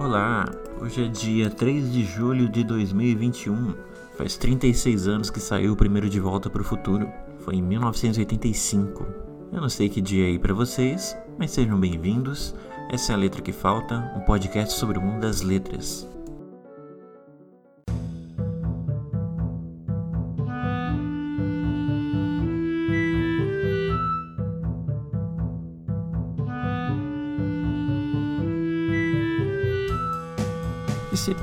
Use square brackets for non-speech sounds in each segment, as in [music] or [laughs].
Olá, hoje é dia 3 de julho de 2021. Faz 36 anos que saiu o primeiro De Volta para o Futuro. Foi em 1985. Eu não sei que dia é aí para vocês, mas sejam bem-vindos. Essa é a Letra que Falta, um podcast sobre o mundo das letras.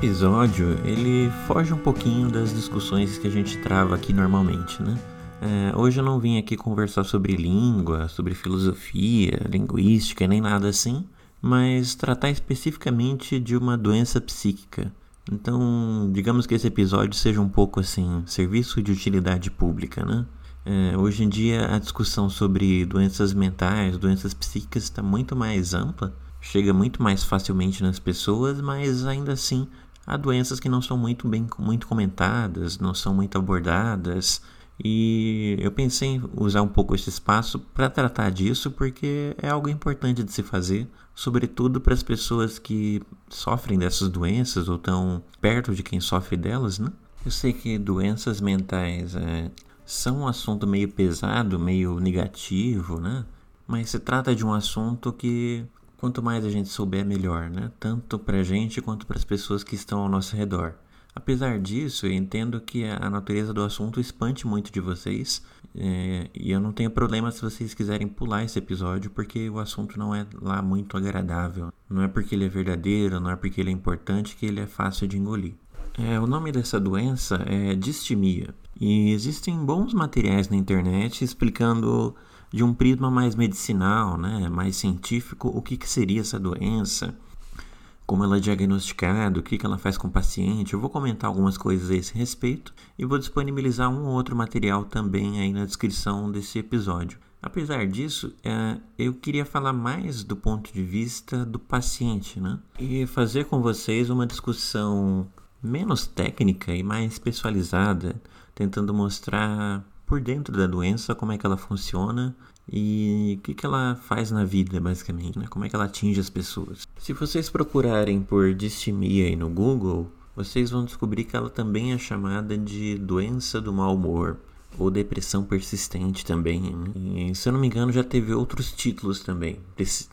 Episódio ele foge um pouquinho das discussões que a gente trava aqui normalmente, né? É, hoje eu não vim aqui conversar sobre língua, sobre filosofia, linguística, nem nada assim, mas tratar especificamente de uma doença psíquica. Então, digamos que esse episódio seja um pouco assim, serviço de utilidade pública, né? É, hoje em dia a discussão sobre doenças mentais, doenças psíquicas está muito mais ampla chega muito mais facilmente nas pessoas, mas ainda assim há doenças que não são muito bem muito comentadas, não são muito abordadas. E eu pensei em usar um pouco esse espaço para tratar disso, porque é algo importante de se fazer, sobretudo para as pessoas que sofrem dessas doenças ou estão perto de quem sofre delas, né? Eu sei que doenças mentais é, são um assunto meio pesado, meio negativo, né? Mas se trata de um assunto que Quanto mais a gente souber, melhor, né? Tanto para a gente quanto para as pessoas que estão ao nosso redor. Apesar disso, eu entendo que a natureza do assunto espante muito de vocês é, e eu não tenho problema se vocês quiserem pular esse episódio porque o assunto não é lá muito agradável. Não é porque ele é verdadeiro, não é porque ele é importante que ele é fácil de engolir. É, o nome dessa doença é distimia e existem bons materiais na internet explicando de um prisma mais medicinal, né, mais científico, o que, que seria essa doença, como ela é diagnosticada, o que, que ela faz com o paciente. Eu vou comentar algumas coisas a esse respeito e vou disponibilizar um ou outro material também aí na descrição desse episódio. Apesar disso, é, eu queria falar mais do ponto de vista do paciente, né? E fazer com vocês uma discussão menos técnica e mais pessoalizada, tentando mostrar por dentro da doença, como é que ela funciona e o que, que ela faz na vida, basicamente, né? como é que ela atinge as pessoas. Se vocês procurarem por distimia aí no Google, vocês vão descobrir que ela também é chamada de doença do mau humor ou depressão persistente também. E, se eu não me engano, já teve outros títulos também.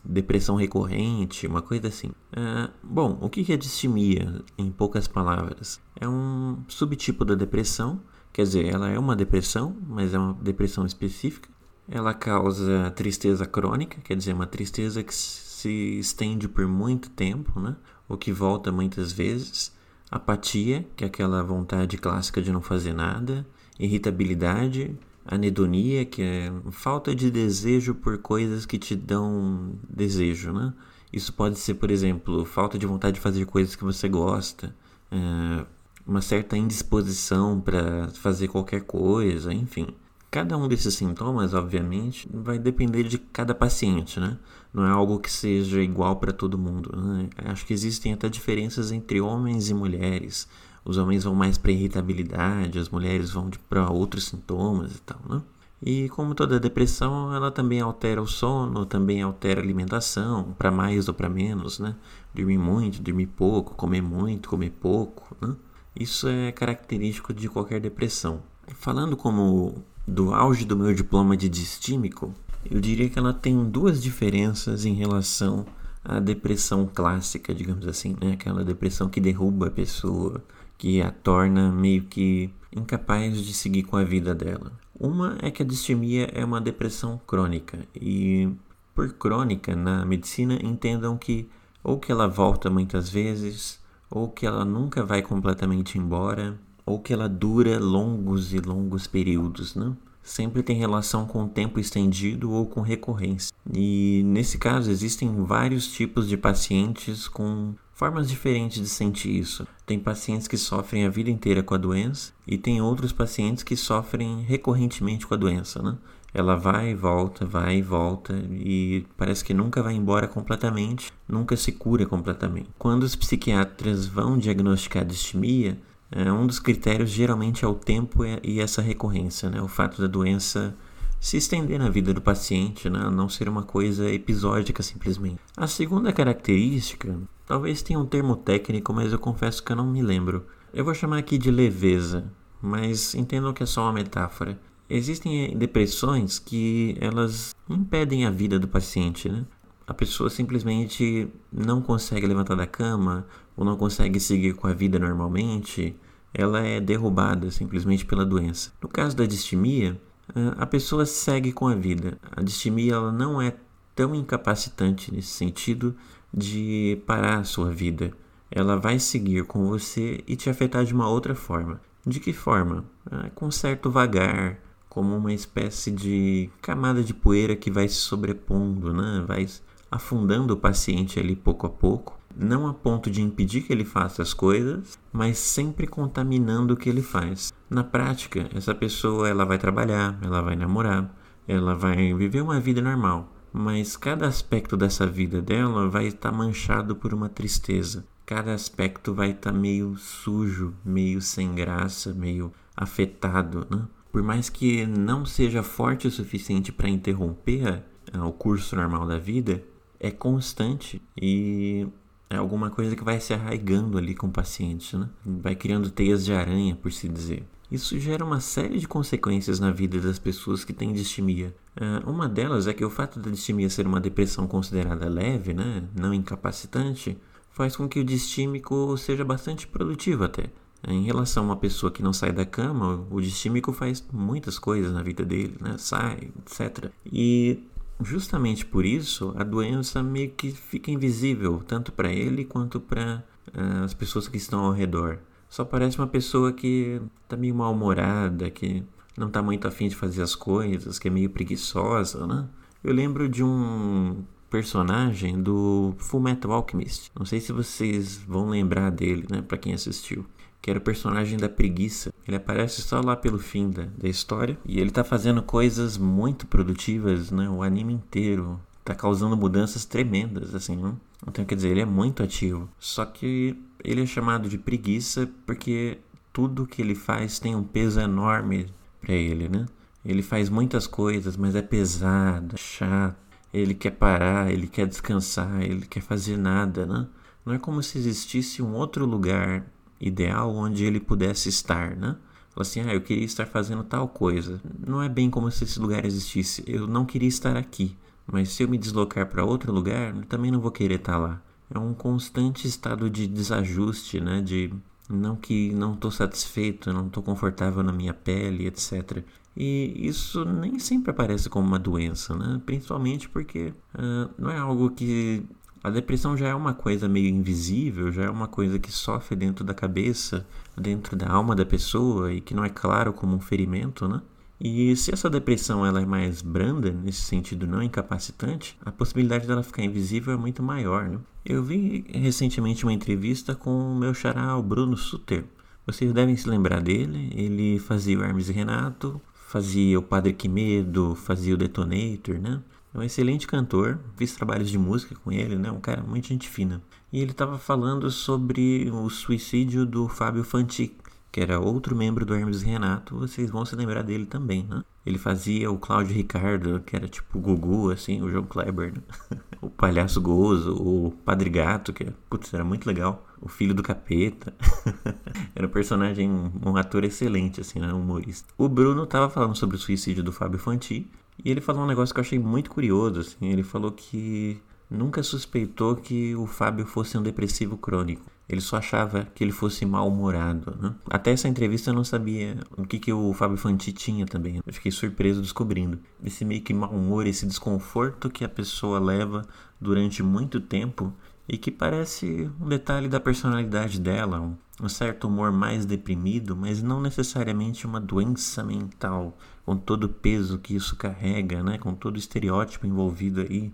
Depressão recorrente, uma coisa assim. É, bom, o que é distimia, em poucas palavras? É um subtipo da depressão Quer dizer, ela é uma depressão, mas é uma depressão específica. Ela causa tristeza crônica, quer dizer, uma tristeza que se estende por muito tempo, né? O que volta muitas vezes. Apatia, que é aquela vontade clássica de não fazer nada. Irritabilidade, anedonia, que é falta de desejo por coisas que te dão desejo, né? Isso pode ser, por exemplo, falta de vontade de fazer coisas que você gosta, é, uma certa indisposição para fazer qualquer coisa, enfim. Cada um desses sintomas, obviamente, vai depender de cada paciente, né? Não é algo que seja igual para todo mundo. Né? Acho que existem até diferenças entre homens e mulheres. Os homens vão mais para irritabilidade, as mulheres vão para outros sintomas e tal, né? E como toda depressão, ela também altera o sono, também altera a alimentação, para mais ou para menos, né? Dormir muito, dormir pouco, comer muito, comer pouco, né? Isso é característico de qualquer depressão. Falando como do auge do meu diploma de distímico, eu diria que ela tem duas diferenças em relação à depressão clássica, digamos assim, né? Aquela depressão que derruba a pessoa, que a torna meio que incapaz de seguir com a vida dela. Uma é que a distimia é uma depressão crônica e por crônica na medicina entendam que ou que ela volta muitas vezes ou que ela nunca vai completamente embora, ou que ela dura longos e longos períodos, né? Sempre tem relação com tempo estendido ou com recorrência. E nesse caso existem vários tipos de pacientes com formas diferentes de sentir isso. Tem pacientes que sofrem a vida inteira com a doença e tem outros pacientes que sofrem recorrentemente com a doença, né? Ela vai e volta, vai e volta e parece que nunca vai embora completamente, nunca se cura completamente. Quando os psiquiatras vão diagnosticar distimia, é, um dos critérios geralmente é o tempo e essa recorrência, né? o fato da doença se estender na vida do paciente, né? não ser uma coisa episódica simplesmente. A segunda característica Talvez tenha um termo técnico, mas eu confesso que eu não me lembro. Eu vou chamar aqui de leveza, mas entendam que é só uma metáfora. Existem depressões que elas impedem a vida do paciente, né? A pessoa simplesmente não consegue levantar da cama ou não consegue seguir com a vida normalmente, ela é derrubada simplesmente pela doença. No caso da distimia, a pessoa segue com a vida. A distimia ela não é tão incapacitante nesse sentido de parar a sua vida. Ela vai seguir com você e te afetar de uma outra forma. De que forma? Ah, com certo vagar, como uma espécie de camada de poeira que vai se sobrepondo, né? vai afundando o paciente ali pouco a pouco, não a ponto de impedir que ele faça as coisas, mas sempre contaminando o que ele faz. Na prática, essa pessoa ela vai trabalhar, ela vai namorar, ela vai viver uma vida normal, mas cada aspecto dessa vida dela vai estar manchado por uma tristeza. Cada aspecto vai estar meio sujo, meio sem graça, meio afetado, né? Por mais que não seja forte o suficiente para interromper o curso normal da vida, é constante e é alguma coisa que vai se arraigando ali com o paciente, né? Vai criando teias de aranha, por se dizer. Isso gera uma série de consequências na vida das pessoas que têm distimia. Uh, uma delas é que o fato da distimia ser uma depressão considerada leve, né, não incapacitante, faz com que o distímico seja bastante produtivo até. Em relação a uma pessoa que não sai da cama, o distímico faz muitas coisas na vida dele, né? sai, etc. E justamente por isso a doença meio que fica invisível, tanto para ele quanto para uh, as pessoas que estão ao redor. Só parece uma pessoa que tá meio mal-humorada, que não tá muito afim de fazer as coisas, que é meio preguiçosa, né? Eu lembro de um personagem do Full Metal Alchemist. Não sei se vocês vão lembrar dele, né, para quem assistiu. Que era o personagem da preguiça. Ele aparece só lá pelo fim da, da história. E ele tá fazendo coisas muito produtivas, né? O anime inteiro. Tá causando mudanças tremendas, assim. Né? Então, quer dizer, ele é muito ativo. Só que ele é chamado de preguiça porque tudo que ele faz tem um peso enorme para ele, né? Ele faz muitas coisas, mas é pesado, é chato. Ele quer parar, ele quer descansar, ele quer fazer nada, né? Não é como se existisse um outro lugar ideal onde ele pudesse estar, né? Fala assim, ah, eu queria estar fazendo tal coisa. Não é bem como se esse lugar existisse. Eu não queria estar aqui. Mas se eu me deslocar para outro lugar, também não vou querer estar lá é um constante estado de desajuste, né? De não que não estou satisfeito, não estou confortável na minha pele, etc. E isso nem sempre aparece como uma doença, né? Principalmente porque uh, não é algo que a depressão já é uma coisa meio invisível, já é uma coisa que sofre dentro da cabeça, dentro da alma da pessoa e que não é claro como um ferimento, né? E se essa depressão ela é mais branda, nesse sentido não incapacitante, a possibilidade dela ficar invisível é muito maior. Né? Eu vi recentemente uma entrevista com o meu xará, o Bruno Suter. Vocês devem se lembrar dele. Ele fazia o Hermes e Renato, fazia o Padre Quimedo, fazia o Detonator, né? É um excelente cantor, fiz trabalhos de música com ele, né? Um cara muito gente fina. E ele estava falando sobre o suicídio do Fábio Fanti, que era outro membro do Hermes Renato, vocês vão se lembrar dele também, né? Ele fazia o Cláudio Ricardo, que era tipo o Gugu, assim, o João Kleber, né? [laughs] o Palhaço Gozo, o Padre Gato, que putz, era muito legal, o Filho do Capeta. [laughs] era um personagem, um ator excelente, assim, né? Um humorista. O Bruno tava falando sobre o suicídio do Fábio Fanti, e ele falou um negócio que eu achei muito curioso, assim, ele falou que nunca suspeitou que o Fábio fosse um depressivo crônico. Ele só achava que ele fosse mal-humorado. Né? Até essa entrevista eu não sabia o que, que o Fábio Fanti tinha também. Eu fiquei surpreso descobrindo. Esse meio que mau humor, esse desconforto que a pessoa leva durante muito tempo e que parece um detalhe da personalidade dela, um, um certo humor mais deprimido, mas não necessariamente uma doença mental, com todo o peso que isso carrega, né? com todo o estereótipo envolvido aí.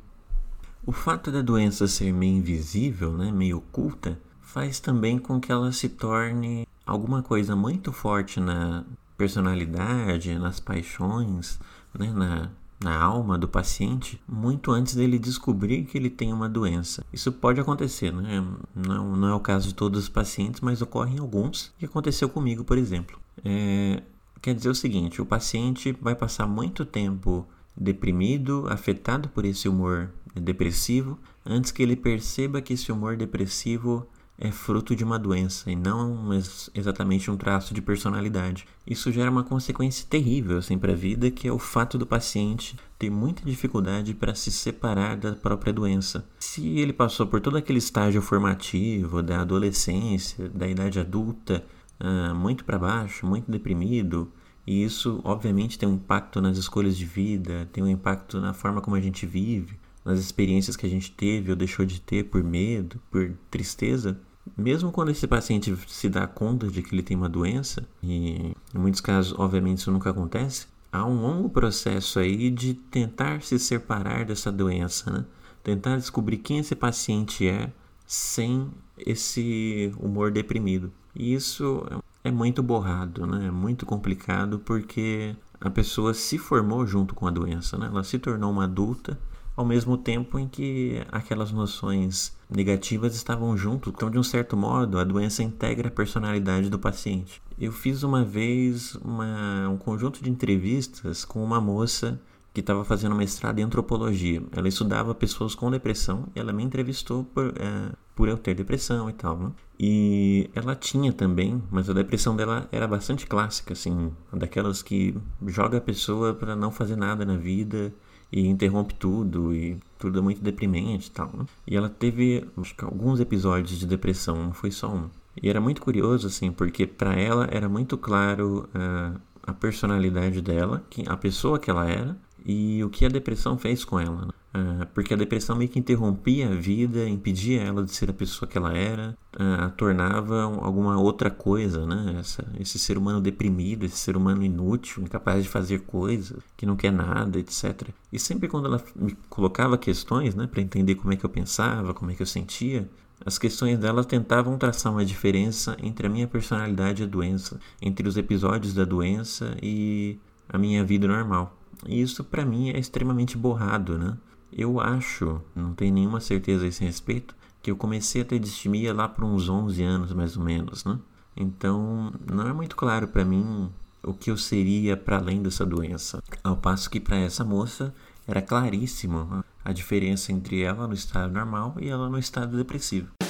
O fato da doença ser meio invisível, né? meio oculta, faz também com que ela se torne alguma coisa muito forte na personalidade, nas paixões, né, na, na alma do paciente, muito antes dele descobrir que ele tem uma doença. Isso pode acontecer, né? não, não é o caso de todos os pacientes, mas ocorre em alguns, e aconteceu comigo, por exemplo. É, quer dizer o seguinte: o paciente vai passar muito tempo deprimido, afetado por esse humor depressivo, antes que ele perceba que esse humor depressivo é fruto de uma doença e não exatamente um traço de personalidade. Isso gera uma consequência terrível assim, para a vida, que é o fato do paciente ter muita dificuldade para se separar da própria doença. Se ele passou por todo aquele estágio formativo da adolescência, da idade adulta, uh, muito para baixo, muito deprimido, e isso obviamente tem um impacto nas escolhas de vida, tem um impacto na forma como a gente vive, nas experiências que a gente teve ou deixou de ter por medo, por tristeza mesmo quando esse paciente se dá conta de que ele tem uma doença, e em muitos casos, obviamente, isso nunca acontece, há um longo processo aí de tentar se separar dessa doença, né? Tentar descobrir quem esse paciente é sem esse humor deprimido. E isso é muito borrado, né? É muito complicado porque a pessoa se formou junto com a doença, né? Ela se tornou uma adulta ao mesmo tempo em que aquelas noções negativas estavam junto. Então, de um certo modo, a doença integra a personalidade do paciente. Eu fiz uma vez uma, um conjunto de entrevistas com uma moça que estava fazendo mestrado em antropologia. Ela estudava pessoas com depressão e ela me entrevistou por, é, por eu ter depressão e tal. Né? E ela tinha também, mas a depressão dela era bastante clássica, assim, daquelas que joga a pessoa para não fazer nada na vida e interrompe tudo e tudo é muito deprimente e tal. Né? E ela teve acho que alguns episódios de depressão, não foi só um. E era muito curioso assim, porque para ela era muito claro uh, a personalidade dela, que a pessoa que ela era e o que a depressão fez com ela. Né? Uh, porque a depressão meio que interrompia a vida, impedia ela de ser a pessoa que ela era, uh, tornava alguma outra coisa, né? Essa, esse ser humano deprimido, esse ser humano inútil, incapaz de fazer coisas, que não quer nada, etc. E sempre quando ela me colocava questões, né, para entender como é que eu pensava, como é que eu sentia, as questões dela tentavam traçar uma diferença entre a minha personalidade e a doença, entre os episódios da doença e a minha vida normal. E isso para mim é extremamente borrado, né? Eu acho, não tenho nenhuma certeza a esse respeito, que eu comecei a ter distimia lá por uns 11 anos mais ou menos, né? Então, não é muito claro para mim o que eu seria para além dessa doença. Ao passo que para essa moça era claríssimo a diferença entre ela no estado normal e ela no estado depressivo.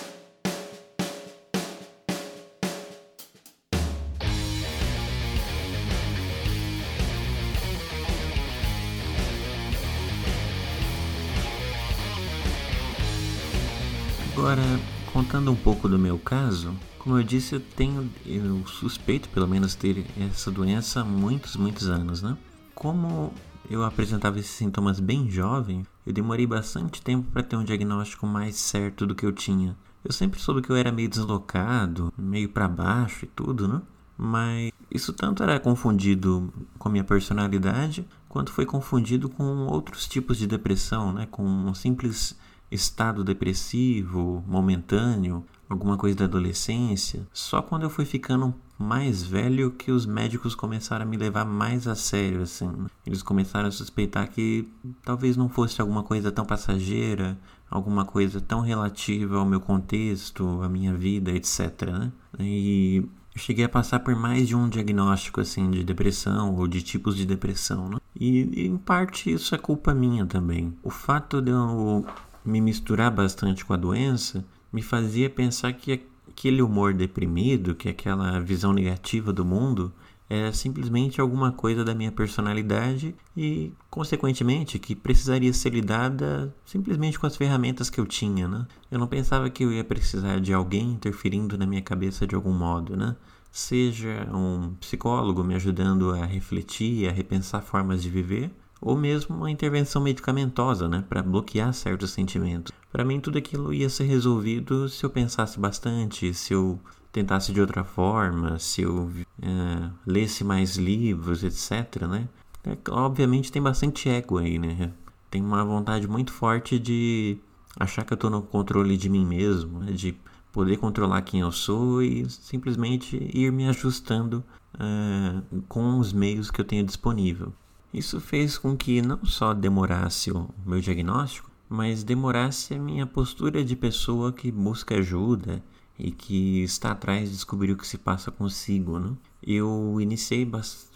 Agora, contando um pouco do meu caso, como eu disse, eu tenho, eu suspeito pelo menos ter essa doença há muitos, muitos anos, né? Como eu apresentava esses sintomas bem jovem, eu demorei bastante tempo para ter um diagnóstico mais certo do que eu tinha. Eu sempre soube que eu era meio deslocado, meio para baixo e tudo, né? Mas isso tanto era confundido com a minha personalidade, quanto foi confundido com outros tipos de depressão, né? Com um simples estado depressivo, momentâneo, alguma coisa da adolescência. Só quando eu fui ficando mais velho que os médicos começaram a me levar mais a sério, assim. Eles começaram a suspeitar que talvez não fosse alguma coisa tão passageira, alguma coisa tão relativa ao meu contexto, à minha vida, etc. Né? E eu cheguei a passar por mais de um diagnóstico assim de depressão ou de tipos de depressão, né? E em parte isso é culpa minha também. O fato de eu me misturar bastante com a doença me fazia pensar que aquele humor deprimido, que aquela visão negativa do mundo, é simplesmente alguma coisa da minha personalidade e, consequentemente, que precisaria ser lidada simplesmente com as ferramentas que eu tinha, né? Eu não pensava que eu ia precisar de alguém interferindo na minha cabeça de algum modo, né? Seja um psicólogo me ajudando a refletir, a repensar formas de viver, ou mesmo uma intervenção medicamentosa, né, para bloquear certos sentimentos. Para mim, tudo aquilo ia ser resolvido se eu pensasse bastante, se eu tentasse de outra forma, se eu é, lesse mais livros, etc. Né? É, obviamente tem bastante ego aí, né? Tem uma vontade muito forte de achar que eu estou no controle de mim mesmo, né? de poder controlar quem eu sou e simplesmente ir me ajustando é, com os meios que eu tenho disponível. Isso fez com que não só demorasse o meu diagnóstico, mas demorasse a minha postura de pessoa que busca ajuda e que está atrás de descobrir o que se passa consigo, né? eu iniciei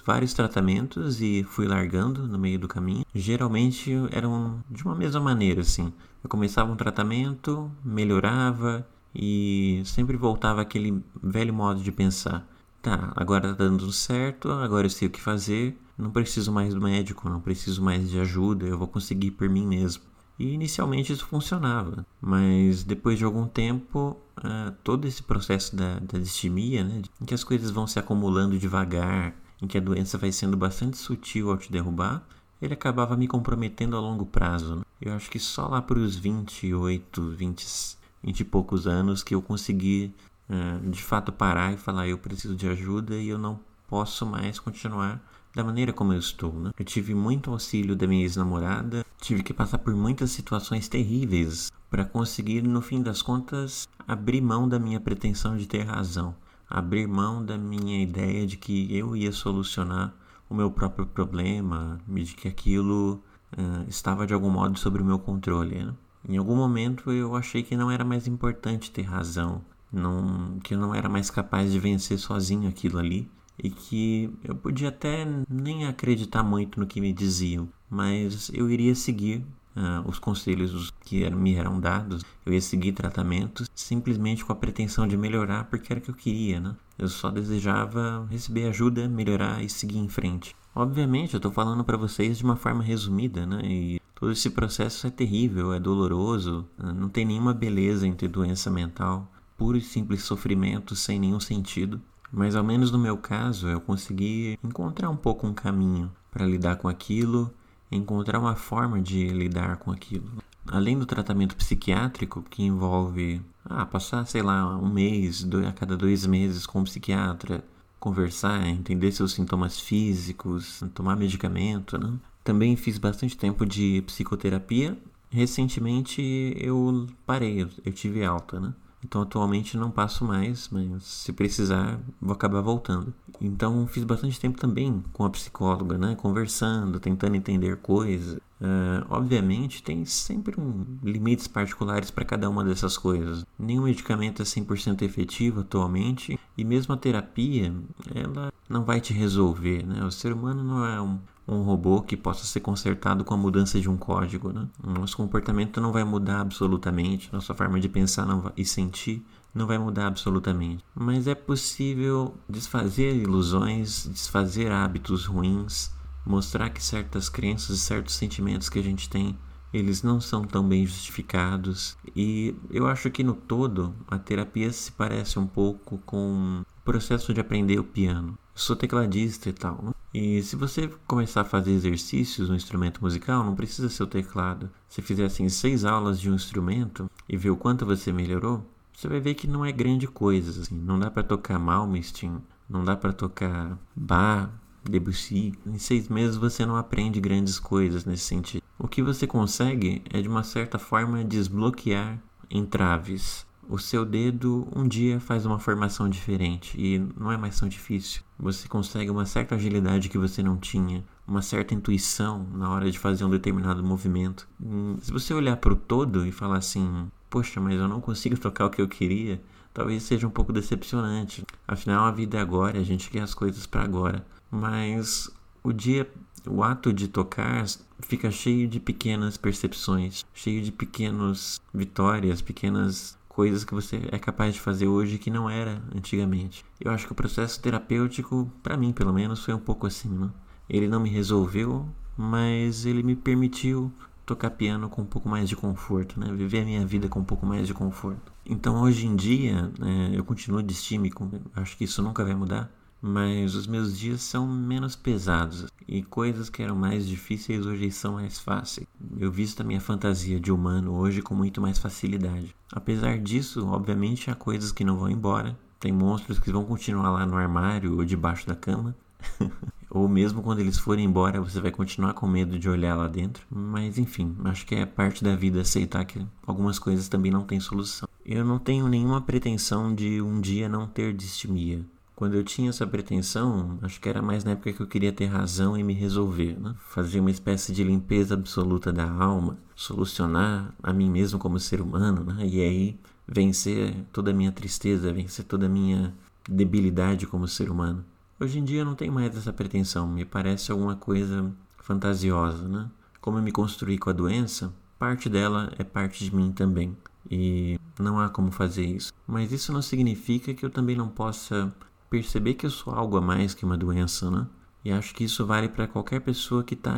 vários tratamentos e fui largando no meio do caminho. Geralmente eram de uma mesma maneira, assim. Eu começava um tratamento, melhorava e sempre voltava aquele velho modo de pensar. Tá, agora tá dando certo, agora eu sei o que fazer, não preciso mais do médico, não preciso mais de ajuda, eu vou conseguir por mim mesmo. E inicialmente isso funcionava, mas depois de algum tempo, uh, todo esse processo da, da distimia, né, em que as coisas vão se acumulando devagar, em que a doença vai sendo bastante sutil ao te derrubar, ele acabava me comprometendo a longo prazo. Né? Eu acho que só lá para os 28, 20, 20 e poucos anos que eu consegui uh, de fato parar e falar: eu preciso de ajuda e eu não posso mais continuar da maneira como eu estou, né? Eu tive muito auxílio da minha ex-namorada, tive que passar por muitas situações terríveis para conseguir, no fim das contas, abrir mão da minha pretensão de ter razão, abrir mão da minha ideia de que eu ia solucionar o meu próprio problema, de que aquilo uh, estava de algum modo sob o meu controle. Né? Em algum momento eu achei que não era mais importante ter razão, não, que eu não era mais capaz de vencer sozinho aquilo ali e que eu podia até nem acreditar muito no que me diziam, mas eu iria seguir uh, os conselhos que me eram dados, eu ia seguir tratamentos simplesmente com a pretensão de melhorar porque era o que eu queria, né? Eu só desejava receber ajuda, melhorar e seguir em frente. Obviamente, eu estou falando para vocês de uma forma resumida, né? E todo esse processo é terrível, é doloroso, ah, não tem nenhuma beleza ter doença mental, puro e simples sofrimento sem nenhum sentido. Mas ao menos no meu caso, eu consegui encontrar um pouco um caminho para lidar com aquilo, encontrar uma forma de lidar com aquilo. Além do tratamento psiquiátrico, que envolve ah, passar, sei lá, um mês, dois, a cada dois meses com um psiquiatra, conversar, entender seus sintomas físicos, tomar medicamento, né? Também fiz bastante tempo de psicoterapia. Recentemente eu parei, eu tive alta, né? Então atualmente não passo mais, mas se precisar vou acabar voltando. Então fiz bastante tempo também com a psicóloga, né? Conversando, tentando entender coisas. Uh, obviamente tem sempre um, limites particulares para cada uma dessas coisas. Nenhum medicamento é 100% efetivo atualmente e mesmo a terapia, ela não vai te resolver, né? O ser humano não é um, um robô que possa ser consertado com a mudança de um código. Né? Nosso comportamento não vai mudar absolutamente, nossa forma de pensar vai, e sentir não vai mudar absolutamente. Mas é possível desfazer ilusões, desfazer hábitos ruins, mostrar que certas crenças e certos sentimentos que a gente tem eles não são tão bem justificados e eu acho que no todo a terapia se parece um pouco com o processo de aprender o piano sou tecladista e tal. E se você começar a fazer exercícios no instrumento musical, não precisa ser o teclado. Se fizer assim seis aulas de um instrumento e ver o quanto você melhorou, você vai ver que não é grande coisa. Assim. Não dá para tocar Malmsteen, não dá para tocar Bach, Debussy. Em seis meses você não aprende grandes coisas nesse sentido. O que você consegue é de uma certa forma desbloquear entraves o seu dedo um dia faz uma formação diferente e não é mais tão difícil. Você consegue uma certa agilidade que você não tinha, uma certa intuição na hora de fazer um determinado movimento. Hum, se você olhar para o todo e falar assim: Poxa, mas eu não consigo tocar o que eu queria, talvez seja um pouco decepcionante. Afinal, a vida é agora, a gente quer as coisas para agora. Mas o dia, o ato de tocar fica cheio de pequenas percepções, cheio de pequenas vitórias, pequenas coisas que você é capaz de fazer hoje que não era antigamente. Eu acho que o processo terapêutico, para mim pelo menos, foi um pouco assim, né? Ele não me resolveu, mas ele me permitiu tocar piano com um pouco mais de conforto, né? Viver a minha vida com um pouco mais de conforto. Então hoje em dia, é, eu continuo distímico, acho que isso nunca vai mudar mas os meus dias são menos pesados e coisas que eram mais difíceis hoje são mais fáceis. Eu visto a minha fantasia de humano hoje com muito mais facilidade. Apesar disso, obviamente há coisas que não vão embora. Tem monstros que vão continuar lá no armário ou debaixo da cama. [laughs] ou mesmo quando eles forem embora, você vai continuar com medo de olhar lá dentro. Mas enfim, acho que é parte da vida aceitar que algumas coisas também não têm solução. Eu não tenho nenhuma pretensão de um dia não ter distimia quando eu tinha essa pretensão, acho que era mais na época que eu queria ter razão e me resolver, né? fazer uma espécie de limpeza absoluta da alma, solucionar a mim mesmo como ser humano, né? e aí vencer toda a minha tristeza, vencer toda a minha debilidade como ser humano. Hoje em dia não tenho mais essa pretensão, me parece alguma coisa fantasiosa, né? Como eu me construí com a doença, parte dela é parte de mim também. E não há como fazer isso. Mas isso não significa que eu também não possa perceber que eu sou algo a mais que uma doença, né? E acho que isso vale para qualquer pessoa que está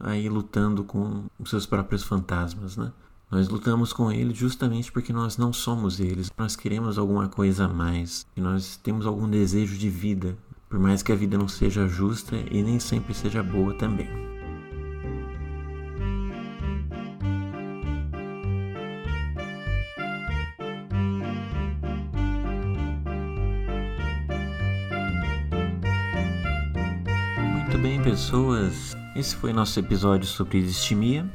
aí, lutando com os seus próprios fantasmas, né? Nós lutamos com eles justamente porque nós não somos eles. Nós queremos alguma coisa a mais. E nós temos algum desejo de vida. Por mais que a vida não seja justa e nem sempre seja boa também. Muito bem, pessoas. Esse foi nosso episódio sobre distimia.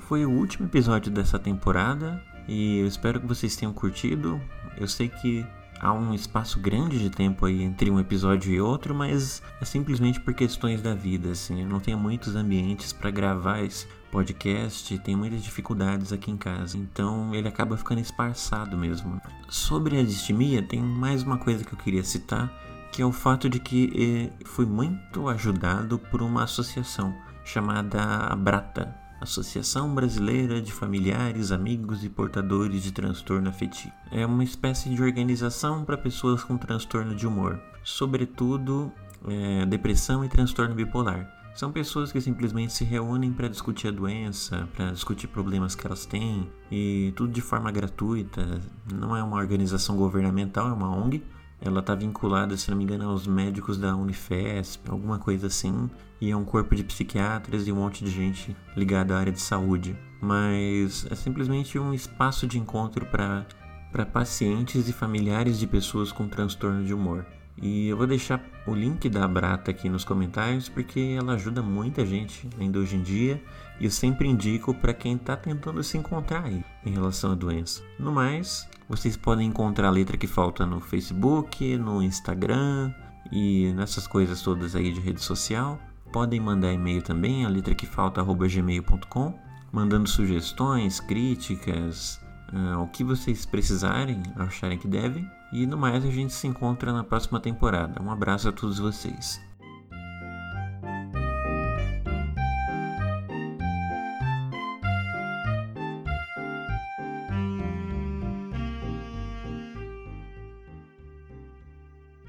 Foi o último episódio dessa temporada e eu espero que vocês tenham curtido. Eu sei que há um espaço grande de tempo aí entre um episódio e outro, mas é simplesmente por questões da vida, assim. Eu não tenho muitos ambientes para gravar esse podcast, tenho muitas dificuldades aqui em casa, então ele acaba ficando esparçado mesmo. Sobre a distimia, tem mais uma coisa que eu queria citar que é o fato de que eh, fui muito ajudado por uma associação chamada Abrata, Associação Brasileira de Familiares, Amigos e Portadores de Transtorno Afetivo. É uma espécie de organização para pessoas com transtorno de humor, sobretudo é, depressão e transtorno bipolar. São pessoas que simplesmente se reúnem para discutir a doença, para discutir problemas que elas têm e tudo de forma gratuita. Não é uma organização governamental, é uma ONG ela está vinculada, se não me engano, aos médicos da Unifesp, alguma coisa assim, e é um corpo de psiquiatras e um monte de gente ligada à área de saúde. Mas é simplesmente um espaço de encontro para pacientes e familiares de pessoas com transtorno de humor. E eu vou deixar o link da Brata aqui nos comentários porque ela ajuda muita gente ainda hoje em dia e eu sempre indico para quem está tentando se encontrar aí em relação à doença. No mais, vocês podem encontrar a letra que falta no Facebook, no Instagram e nessas coisas todas aí de rede social. Podem mandar e-mail também, a letra que falta gmail.com, mandando sugestões, críticas, uh, o que vocês precisarem, acharem que devem. E no mais, a gente se encontra na próxima temporada. Um abraço a todos vocês.